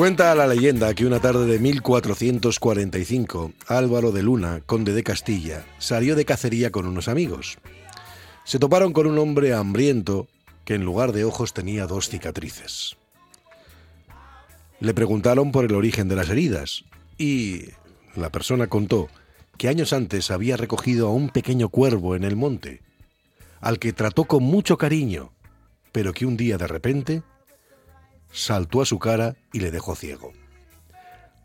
Cuenta la leyenda que una tarde de 1445, Álvaro de Luna, conde de Castilla, salió de cacería con unos amigos. Se toparon con un hombre hambriento que en lugar de ojos tenía dos cicatrices. Le preguntaron por el origen de las heridas y la persona contó que años antes había recogido a un pequeño cuervo en el monte, al que trató con mucho cariño, pero que un día de repente saltó a su cara y le dejó ciego.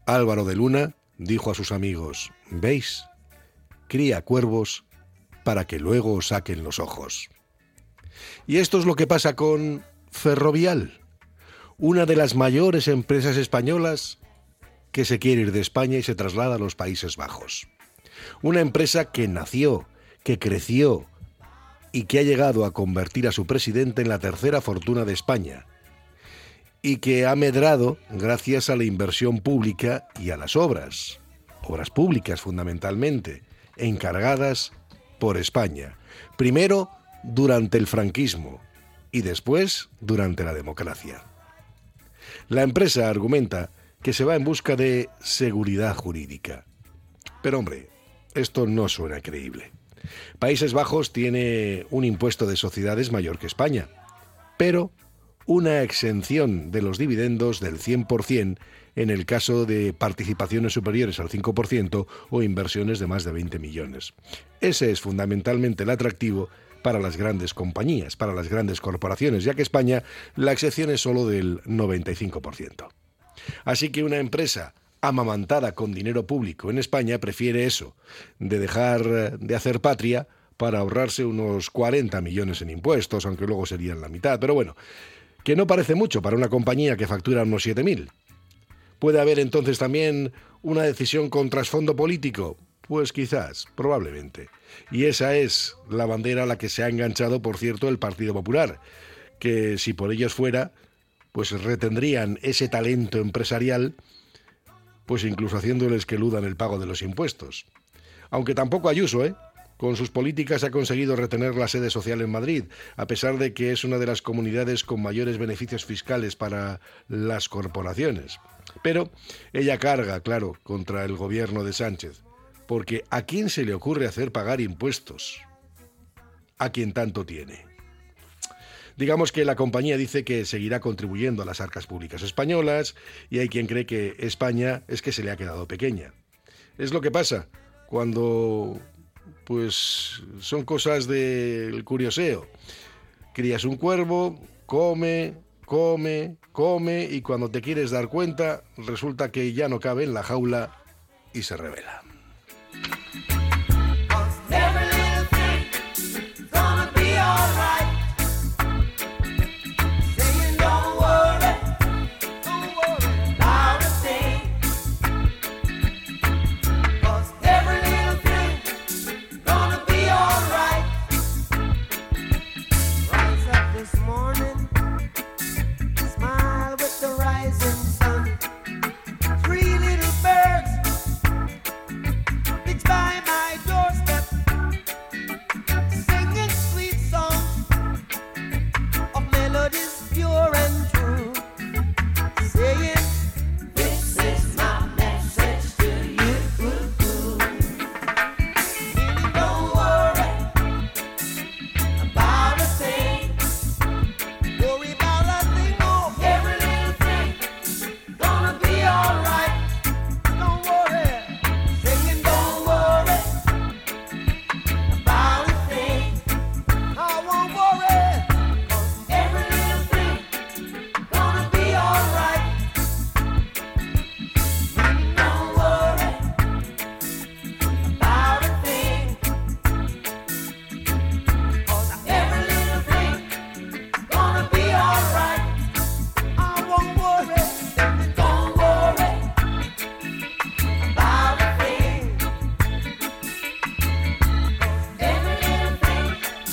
Álvaro de Luna dijo a sus amigos, ¿veis? Cría cuervos para que luego os saquen los ojos. Y esto es lo que pasa con Ferrovial, una de las mayores empresas españolas que se quiere ir de España y se traslada a los Países Bajos. Una empresa que nació, que creció y que ha llegado a convertir a su presidente en la tercera fortuna de España, y que ha medrado gracias a la inversión pública y a las obras, obras públicas fundamentalmente, encargadas por España, primero durante el franquismo y después durante la democracia. La empresa argumenta que se va en busca de seguridad jurídica. Pero hombre, esto no suena creíble. Países Bajos tiene un impuesto de sociedades mayor que España, pero una exención de los dividendos del 100% en el caso de participaciones superiores al 5% o inversiones de más de 20 millones. Ese es fundamentalmente el atractivo para las grandes compañías, para las grandes corporaciones, ya que España la excepción es solo del 95%. Así que una empresa amamantada con dinero público en España prefiere eso, de dejar de hacer patria para ahorrarse unos 40 millones en impuestos, aunque luego serían la mitad. Pero bueno, que no parece mucho para una compañía que factura unos 7.000. ¿Puede haber entonces también una decisión con trasfondo político? Pues quizás, probablemente. Y esa es la bandera a la que se ha enganchado, por cierto, el Partido Popular, que si por ellos fuera, pues retendrían ese talento empresarial, pues incluso haciéndoles que eludan el pago de los impuestos. Aunque tampoco Ayuso, ¿eh? Con sus políticas ha conseguido retener la sede social en Madrid, a pesar de que es una de las comunidades con mayores beneficios fiscales para las corporaciones. Pero ella carga, claro, contra el gobierno de Sánchez, porque ¿a quién se le ocurre hacer pagar impuestos? A quien tanto tiene. Digamos que la compañía dice que seguirá contribuyendo a las arcas públicas españolas y hay quien cree que España es que se le ha quedado pequeña. Es lo que pasa cuando pues son cosas del curioseo. Crías un cuervo, come, come, come y cuando te quieres dar cuenta resulta que ya no cabe en la jaula y se revela.